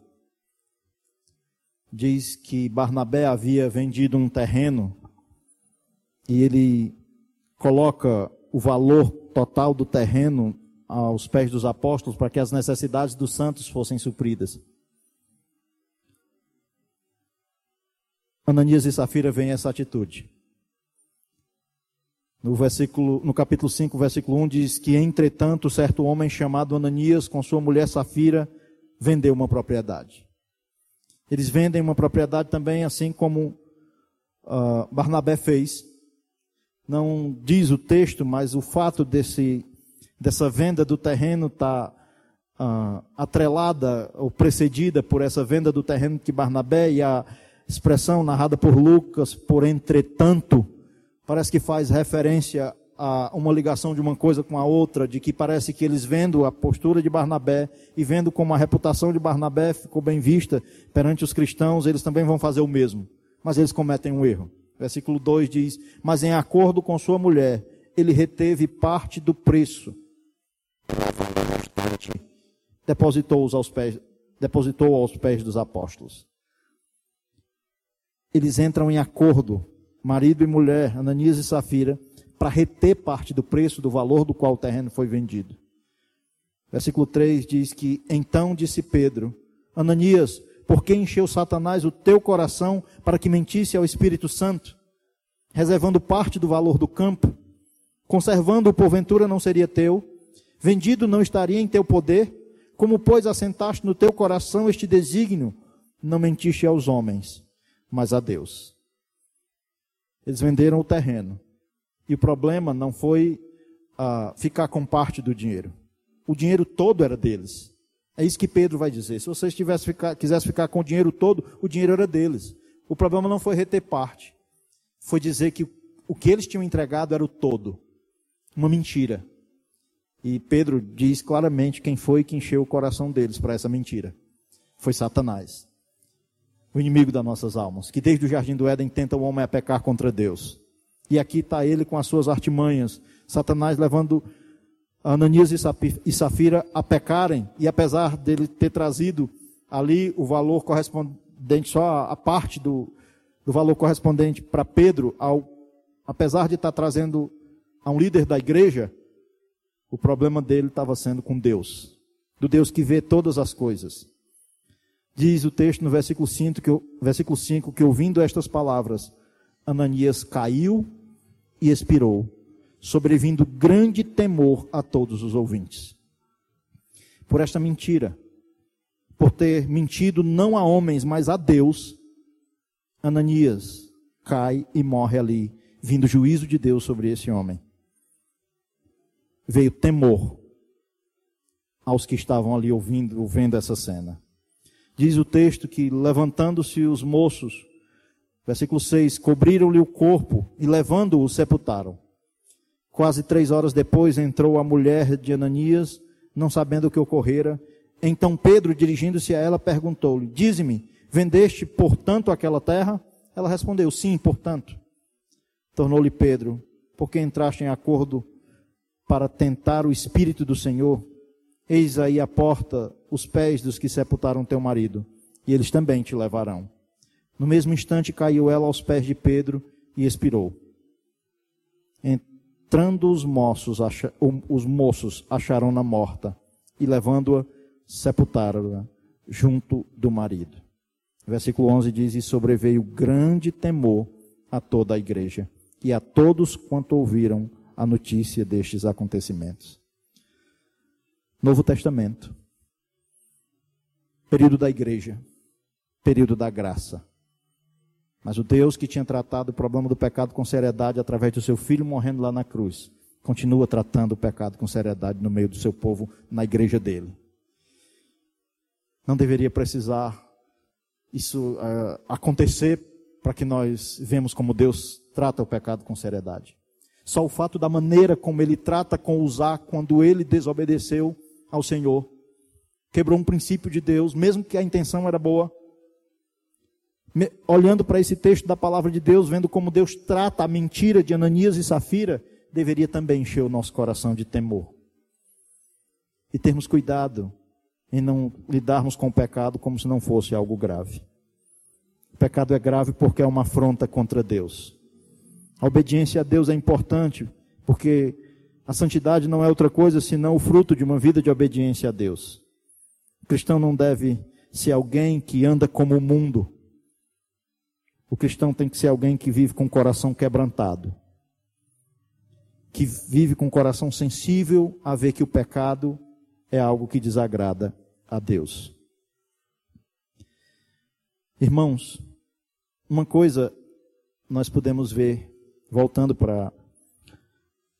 diz que Barnabé havia vendido um terreno e ele coloca o valor total do terreno aos pés dos apóstolos para que as necessidades dos santos fossem supridas. Ananias e Safira veem essa atitude. No, versículo, no capítulo 5, versículo 1, diz que, entretanto, certo homem chamado Ananias, com sua mulher Safira, vendeu uma propriedade. Eles vendem uma propriedade também, assim como uh, Barnabé fez. Não diz o texto, mas o fato desse, dessa venda do terreno está uh, atrelada ou precedida por essa venda do terreno que Barnabé e a, expressão narrada por Lucas, por entretanto, parece que faz referência a uma ligação de uma coisa com a outra, de que parece que eles vendo a postura de Barnabé e vendo como a reputação de Barnabé ficou bem vista perante os cristãos, eles também vão fazer o mesmo. Mas eles cometem um erro. Versículo 2 diz: Mas em acordo com sua mulher, ele reteve parte do preço. Depositou-os aos pés, depositou aos pés dos apóstolos. Eles entram em acordo, marido e mulher, Ananias e Safira, para reter parte do preço, do valor do qual o terreno foi vendido. Versículo 3 diz que então disse Pedro: Ananias, por que encheu Satanás o teu coração para que mentisse ao Espírito Santo, reservando parte do valor do campo? Conservando-o, porventura, não seria teu? Vendido não estaria em teu poder? Como, pois, assentaste no teu coração este desígnio? Não mentiste aos homens, mas a Deus. Eles venderam o terreno. E o problema não foi uh, ficar com parte do dinheiro. O dinheiro todo era deles. É isso que Pedro vai dizer. Se vocês ficar, quisessem ficar com o dinheiro todo, o dinheiro era deles. O problema não foi reter parte. Foi dizer que o que eles tinham entregado era o todo uma mentira. E Pedro diz claramente quem foi que encheu o coração deles para essa mentira. Foi Satanás, o inimigo das nossas almas, que desde o jardim do Éden tenta o homem a pecar contra Deus. E aqui está ele com as suas artimanhas, Satanás levando Ananias e Safira a pecarem, e apesar dele ter trazido ali o valor correspondente, só a parte do, do valor correspondente para Pedro, ao, apesar de estar trazendo a um líder da igreja, o problema dele estava sendo com Deus, do Deus que vê todas as coisas. Diz o texto no versículo 5 que, versículo 5, que ouvindo estas palavras, Ananias caiu e expirou, sobrevindo grande temor a todos os ouvintes. Por esta mentira, por ter mentido não a homens, mas a Deus, Ananias cai e morre ali, vindo juízo de Deus sobre esse homem veio temor aos que estavam ali ouvindo, vendo essa cena. Diz o texto que, levantando-se os moços, versículo 6, cobriram-lhe o corpo e, levando-o, sepultaram. Quase três horas depois entrou a mulher de Ananias, não sabendo o que ocorrera. Então Pedro, dirigindo-se a ela, perguntou-lhe: Dize-me, vendeste, portanto, aquela terra? Ela respondeu: Sim, portanto. Tornou-lhe Pedro: Porque entraste em acordo para tentar o Espírito do Senhor, eis aí a porta, os pés dos que sepultaram teu marido, e eles também te levarão. No mesmo instante caiu ela aos pés de Pedro e expirou. Entrando os moços, os moços acharam-na morta e levando-a, sepultaram-a junto do marido. Versículo 11 diz: E sobreveio grande temor a toda a igreja e a todos quanto ouviram a notícia destes acontecimentos. Novo Testamento. Período da igreja. Período da graça. Mas o Deus que tinha tratado o problema do pecado com seriedade através do seu filho morrendo lá na cruz, continua tratando o pecado com seriedade no meio do seu povo, na igreja dele. Não deveria precisar isso uh, acontecer para que nós vemos como Deus trata o pecado com seriedade. Só o fato da maneira como ele trata com Uzá quando ele desobedeceu ao Senhor. Quebrou um princípio de Deus, mesmo que a intenção era boa. Olhando para esse texto da palavra de Deus, vendo como Deus trata a mentira de Ananias e Safira, deveria também encher o nosso coração de temor. E termos cuidado em não lidarmos com o pecado como se não fosse algo grave. O pecado é grave porque é uma afronta contra Deus. A obediência a Deus é importante, porque a santidade não é outra coisa senão o fruto de uma vida de obediência a Deus. O cristão não deve ser alguém que anda como o mundo. O cristão tem que ser alguém que vive com o coração quebrantado, que vive com o coração sensível a ver que o pecado é algo que desagrada a Deus. Irmãos, uma coisa nós podemos ver voltando para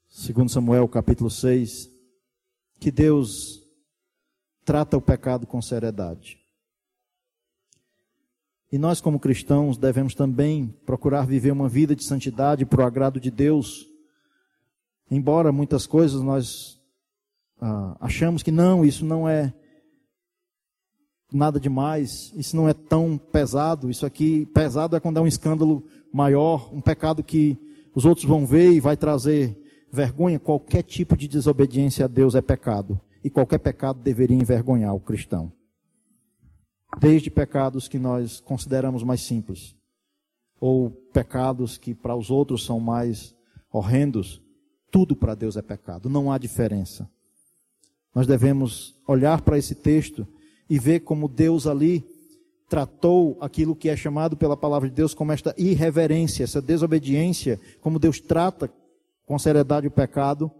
2 Samuel capítulo 6, que Deus trata o pecado com seriedade. E nós, como cristãos, devemos também procurar viver uma vida de santidade para o agrado de Deus. Embora muitas coisas nós ah, achamos que não, isso não é nada demais, isso não é tão pesado. Isso aqui, pesado é quando é um escândalo maior, um pecado que os outros vão ver e vai trazer vergonha. Qualquer tipo de desobediência a Deus é pecado. E qualquer pecado deveria envergonhar o cristão. Desde pecados que nós consideramos mais simples, ou pecados que para os outros são mais horrendos, tudo para Deus é pecado, não há diferença. Nós devemos olhar para esse texto e ver como Deus ali tratou aquilo que é chamado pela palavra de Deus como esta irreverência, essa desobediência, como Deus trata com seriedade o pecado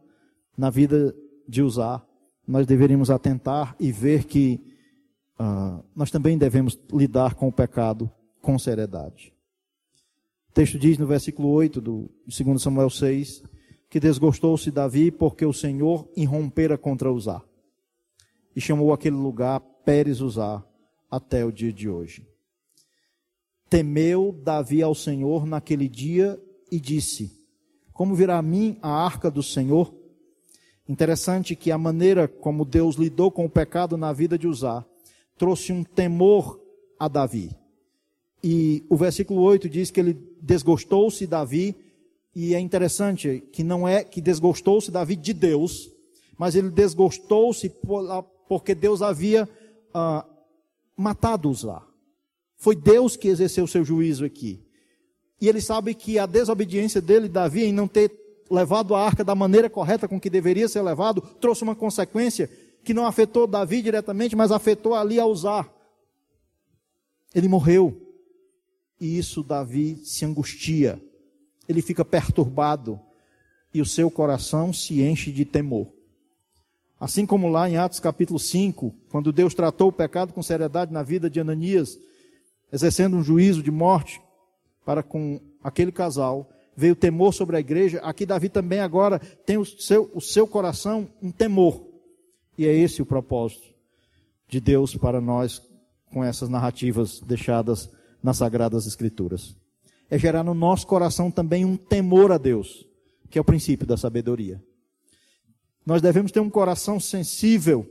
na vida de usar. Nós deveríamos atentar e ver que uh, nós também devemos lidar com o pecado com seriedade. O texto diz no versículo 8 do 2 Samuel 6 que desgostou-se Davi porque o Senhor irrompera contra Uzá e chamou aquele lugar Pérez Uzá até o dia de hoje. Temeu Davi ao Senhor naquele dia e disse: Como virá a mim a arca do Senhor? Interessante que a maneira como Deus lidou com o pecado na vida de Uzá trouxe um temor a Davi. E o versículo 8 diz que ele desgostou-se Davi, e é interessante que não é que desgostou-se Davi de Deus, mas ele desgostou-se porque Deus havia ah, matado-os lá. Foi Deus que exerceu seu juízo aqui. E ele sabe que a desobediência dele, Davi, em não ter levado a arca da maneira correta com que deveria ser levado, trouxe uma consequência que não afetou Davi diretamente, mas afetou ali a usar. Ele morreu. E isso Davi se angustia. Ele fica perturbado. E o seu coração se enche de temor. Assim como lá em Atos capítulo 5, quando Deus tratou o pecado com seriedade na vida de Ananias, exercendo um juízo de morte para com aquele casal, veio temor sobre a igreja. Aqui Davi também agora tem o seu, o seu coração um temor. E é esse o propósito de Deus para nós com essas narrativas deixadas nas Sagradas Escrituras. É gerar no nosso coração também um temor a Deus, que é o princípio da sabedoria. Nós devemos ter um coração sensível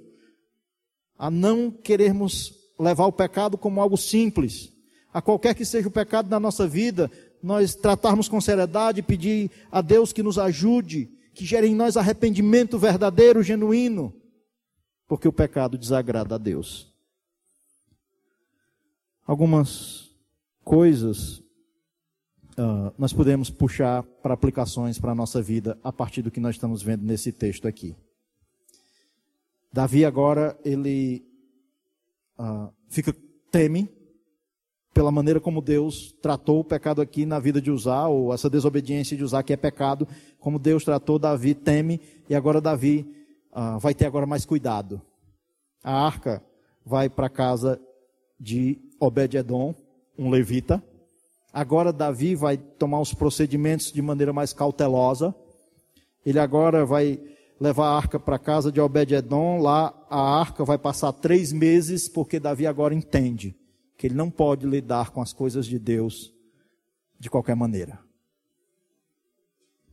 a não querermos levar o pecado como algo simples. A qualquer que seja o pecado na nossa vida, nós tratarmos com seriedade, pedir a Deus que nos ajude, que gere em nós arrependimento verdadeiro, genuíno, porque o pecado desagrada a Deus. Algumas coisas uh, nós podemos puxar para aplicações para a nossa vida a partir do que nós estamos vendo nesse texto aqui. Davi agora, ele uh, fica, teme pela maneira como Deus tratou o pecado aqui na vida de Uzá, ou essa desobediência de Uzá que é pecado, como Deus tratou Davi, teme, e agora Davi uh, vai ter agora mais cuidado. A arca vai para a casa de Obed-Edom, um levita, Agora Davi vai tomar os procedimentos de maneira mais cautelosa. Ele agora vai levar a arca para a casa de Obed-Edom. Lá a arca vai passar três meses, porque Davi agora entende que ele não pode lidar com as coisas de Deus de qualquer maneira.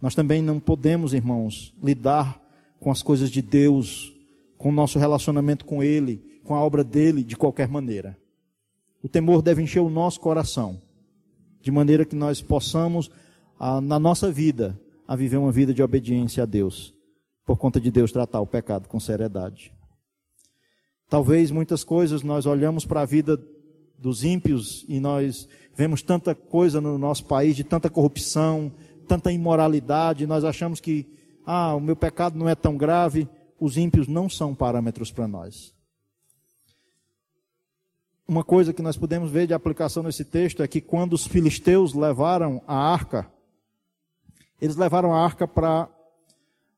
Nós também não podemos, irmãos, lidar com as coisas de Deus, com o nosso relacionamento com Ele, com a obra dele de qualquer maneira. O temor deve encher o nosso coração de maneira que nós possamos, a, na nossa vida, a viver uma vida de obediência a Deus, por conta de Deus tratar o pecado com seriedade. Talvez muitas coisas nós olhamos para a vida dos ímpios e nós vemos tanta coisa no nosso país de tanta corrupção, tanta imoralidade, nós achamos que ah, o meu pecado não é tão grave, os ímpios não são parâmetros para nós uma coisa que nós podemos ver de aplicação nesse texto é que quando os filisteus levaram a arca, eles levaram a arca para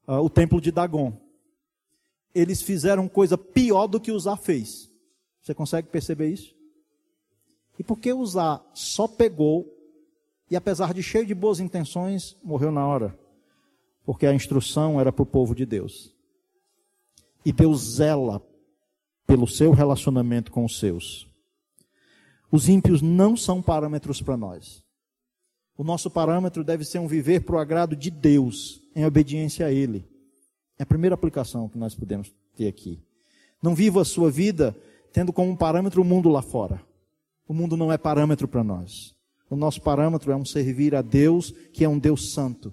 uh, o templo de Dagon. Eles fizeram coisa pior do que Uzá fez. Você consegue perceber isso? E por que Uzá só pegou e apesar de cheio de boas intenções, morreu na hora? Porque a instrução era para o povo de Deus. E Deus zela pelo seu relacionamento com os seus. Os ímpios não são parâmetros para nós. O nosso parâmetro deve ser um viver para o agrado de Deus, em obediência a Ele. É a primeira aplicação que nós podemos ter aqui. Não viva a sua vida tendo como parâmetro o mundo lá fora. O mundo não é parâmetro para nós. O nosso parâmetro é um servir a Deus, que é um Deus santo,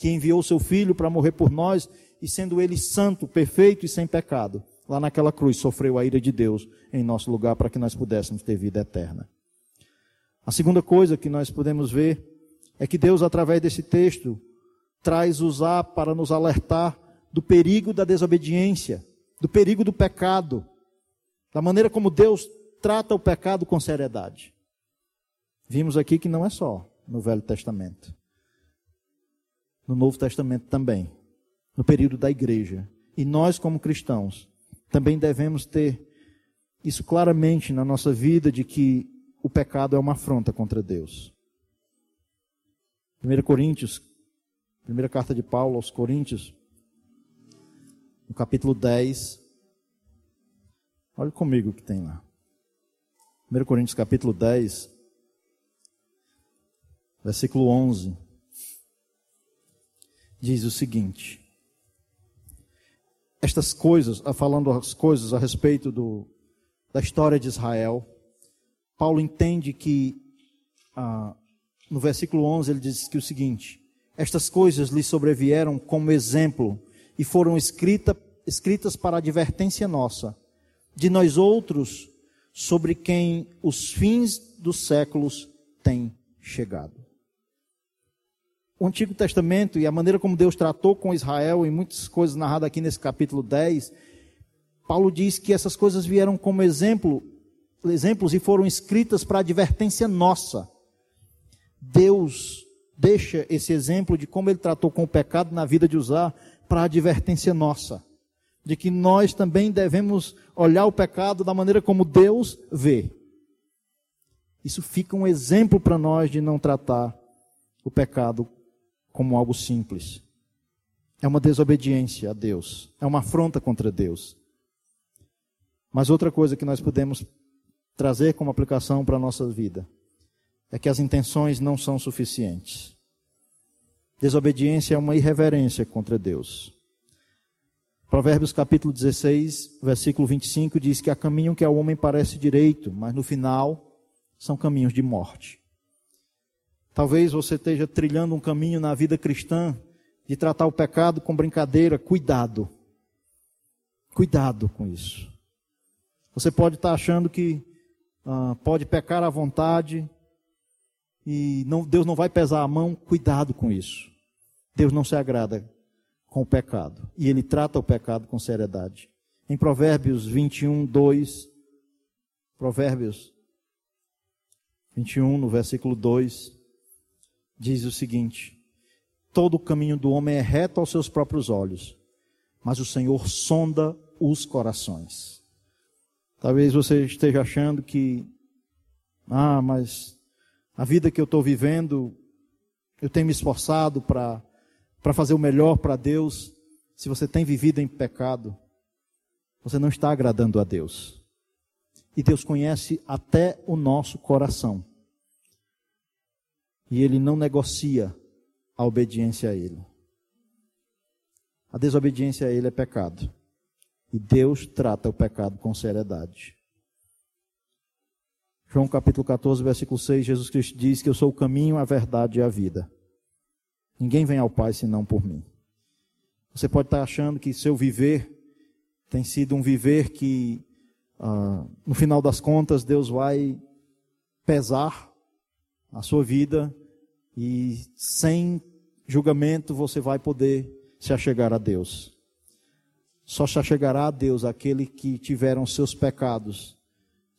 que enviou seu Filho para morrer por nós e, sendo Ele santo, perfeito e sem pecado, lá naquela cruz sofreu a ira de Deus em nosso lugar para que nós pudéssemos ter vida eterna. A segunda coisa que nós podemos ver é que Deus, através desse texto, traz usar para nos alertar do perigo da desobediência, do perigo do pecado, da maneira como Deus trata o pecado com seriedade. Vimos aqui que não é só no Velho Testamento, no Novo Testamento também, no período da igreja. E nós, como cristãos, também devemos ter isso claramente na nossa vida de que o pecado é uma afronta contra Deus. 1 Coríntios, primeira carta de Paulo aos Coríntios, no capítulo 10. Olha comigo o que tem lá. 1 Coríntios capítulo 10, versículo 11, diz o seguinte: Estas coisas, ah, falando as coisas a respeito do, da história de Israel, Paulo entende que, ah, no versículo 11, ele diz que o seguinte: Estas coisas lhe sobrevieram como exemplo e foram escrita, escritas para advertência nossa, de nós outros sobre quem os fins dos séculos têm chegado. O Antigo Testamento e a maneira como Deus tratou com Israel, em muitas coisas narradas aqui nesse capítulo 10, Paulo diz que essas coisas vieram como exemplo, exemplos e foram escritas para advertência nossa. Deus deixa esse exemplo de como ele tratou com o pecado na vida de Usar para advertência nossa de que nós também devemos olhar o pecado da maneira como Deus vê. Isso fica um exemplo para nós de não tratar o pecado como algo simples. É uma desobediência a Deus, é uma afronta contra Deus. Mas outra coisa que nós podemos trazer como aplicação para a nossa vida é que as intenções não são suficientes. Desobediência é uma irreverência contra Deus. Provérbios capítulo 16, versículo 25 diz que há caminho que ao homem parece direito, mas no final são caminhos de morte. Talvez você esteja trilhando um caminho na vida cristã de tratar o pecado com brincadeira, cuidado. Cuidado com isso. Você pode estar achando que ah, pode pecar à vontade e não, Deus não vai pesar a mão, cuidado com isso. Deus não se agrada com o pecado. E ele trata o pecado com seriedade. Em Provérbios 21, 2, Provérbios 21, no versículo 2, diz o seguinte: Todo o caminho do homem é reto aos seus próprios olhos, mas o Senhor sonda os corações. Talvez você esteja achando que, ah, mas a vida que eu estou vivendo, eu tenho me esforçado para fazer o melhor para Deus, se você tem vivido em pecado, você não está agradando a Deus. E Deus conhece até o nosso coração. E Ele não negocia a obediência a Ele. A desobediência a Ele é pecado. E Deus trata o pecado com seriedade. João capítulo 14, versículo 6, Jesus Cristo diz que eu sou o caminho, a verdade e a vida. Ninguém vem ao Pai senão por mim. Você pode estar achando que seu viver tem sido um viver que, ah, no final das contas, Deus vai pesar a sua vida e sem julgamento você vai poder se achegar a Deus. Só se achegará a Deus aquele que tiveram seus pecados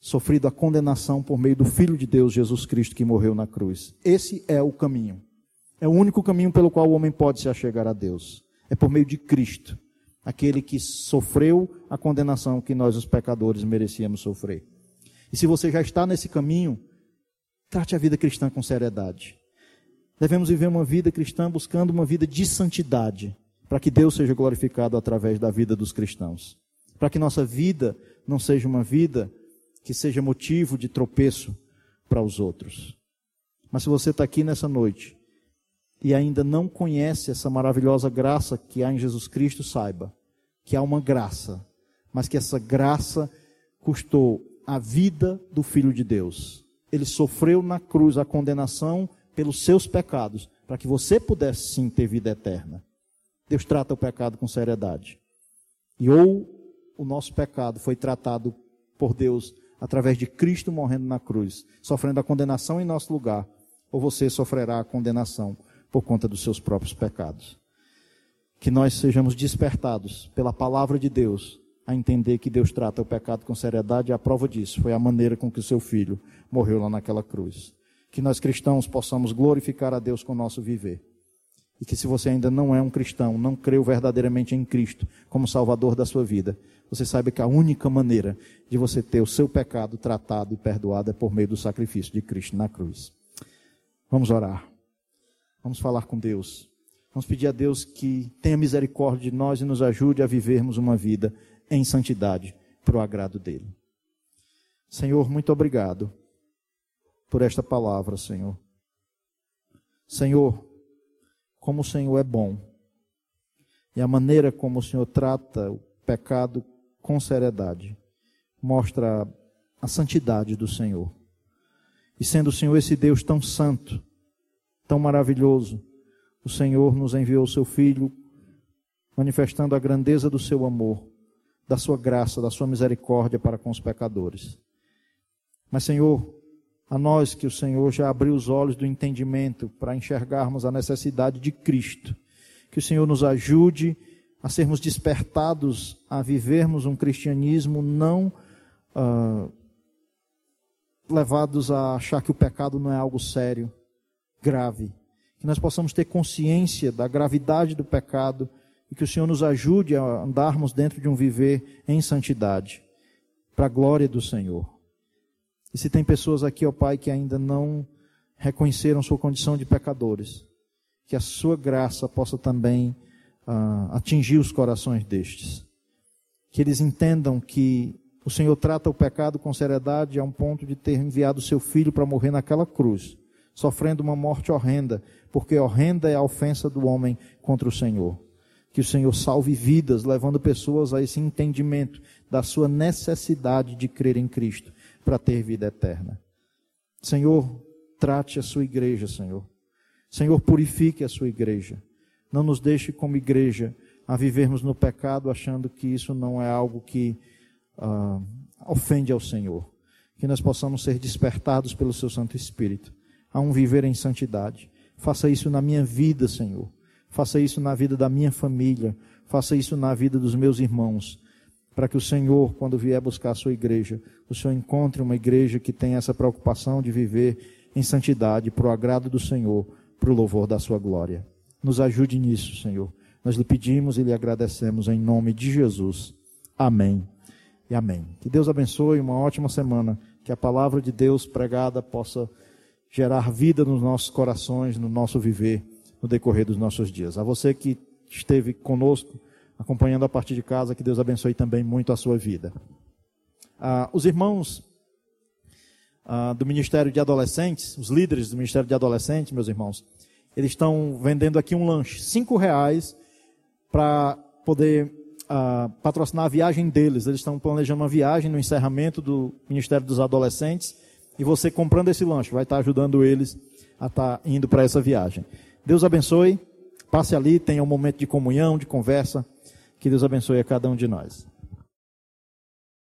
sofrido a condenação por meio do Filho de Deus, Jesus Cristo, que morreu na cruz. Esse é o caminho. É o único caminho pelo qual o homem pode se achegar a Deus. É por meio de Cristo, aquele que sofreu a condenação que nós, os pecadores, merecíamos sofrer. E se você já está nesse caminho, trate a vida cristã com seriedade. Devemos viver uma vida cristã buscando uma vida de santidade, para que Deus seja glorificado através da vida dos cristãos. Para que nossa vida não seja uma vida que seja motivo de tropeço, para os outros. Mas se você está aqui nessa noite e ainda não conhece essa maravilhosa graça que há em Jesus Cristo, saiba que há uma graça, mas que essa graça custou a vida do Filho de Deus. Ele sofreu na cruz a condenação pelos seus pecados, para que você pudesse sim ter vida eterna. Deus trata o pecado com seriedade. E ou o nosso pecado foi tratado por Deus através de Cristo morrendo na cruz, sofrendo a condenação em nosso lugar, ou você sofrerá a condenação por conta dos seus próprios pecados. Que nós sejamos despertados pela palavra de Deus a entender que Deus trata o pecado com seriedade e a prova disso foi a maneira com que o seu filho morreu lá naquela cruz. Que nós cristãos possamos glorificar a Deus com o nosso viver. E que se você ainda não é um cristão, não creu verdadeiramente em Cristo como Salvador da sua vida, você saiba que a única maneira de você ter o seu pecado tratado e perdoado é por meio do sacrifício de Cristo na cruz. Vamos orar. Vamos falar com Deus. Vamos pedir a Deus que tenha misericórdia de nós e nos ajude a vivermos uma vida em santidade para o agrado dele. Senhor, muito obrigado por esta palavra, Senhor. Senhor, como o Senhor é bom e a maneira como o Senhor trata o pecado com seriedade mostra a santidade do Senhor. E sendo o Senhor esse Deus tão santo, tão maravilhoso, o Senhor nos enviou o seu Filho, manifestando a grandeza do seu amor da sua graça, da sua misericórdia para com os pecadores. Mas, Senhor, a nós que o Senhor já abriu os olhos do entendimento para enxergarmos a necessidade de Cristo, que o Senhor nos ajude a sermos despertados a vivermos um cristianismo não uh, levados a achar que o pecado não é algo sério, grave. Que nós possamos ter consciência da gravidade do pecado e que o Senhor nos ajude a andarmos dentro de um viver em santidade, para a glória do Senhor. E se tem pessoas aqui, ó Pai, que ainda não reconheceram sua condição de pecadores, que a sua graça possa também uh, atingir os corações destes. Que eles entendam que o Senhor trata o pecado com seriedade a um ponto de ter enviado o seu filho para morrer naquela cruz, sofrendo uma morte horrenda, porque horrenda é a ofensa do homem contra o Senhor. Que o Senhor salve vidas, levando pessoas a esse entendimento da sua necessidade de crer em Cristo para ter vida eterna. Senhor, trate a sua igreja, Senhor. Senhor, purifique a sua igreja. Não nos deixe como igreja a vivermos no pecado achando que isso não é algo que uh, ofende ao Senhor. Que nós possamos ser despertados pelo seu Santo Espírito a um viver em santidade. Faça isso na minha vida, Senhor faça isso na vida da minha família, faça isso na vida dos meus irmãos, para que o Senhor, quando vier buscar a sua igreja, o Senhor encontre uma igreja que tenha essa preocupação de viver em santidade, para o agrado do Senhor, para o louvor da sua glória. Nos ajude nisso, Senhor. Nós lhe pedimos e lhe agradecemos em nome de Jesus. Amém e amém. Que Deus abençoe uma ótima semana, que a palavra de Deus pregada possa gerar vida nos nossos corações, no nosso viver no decorrer dos nossos dias. A você que esteve conosco, acompanhando a partir de casa, que Deus abençoe também muito a sua vida. Ah, os irmãos ah, do Ministério de Adolescentes, os líderes do Ministério de Adolescentes, meus irmãos, eles estão vendendo aqui um lanche, cinco reais, para poder ah, patrocinar a viagem deles. Eles estão planejando uma viagem no encerramento do Ministério dos Adolescentes, e você comprando esse lanche vai estar ajudando eles a estar indo para essa viagem. Deus abençoe. Passe ali, tenha um momento de comunhão, de conversa. Que Deus abençoe a cada um de nós.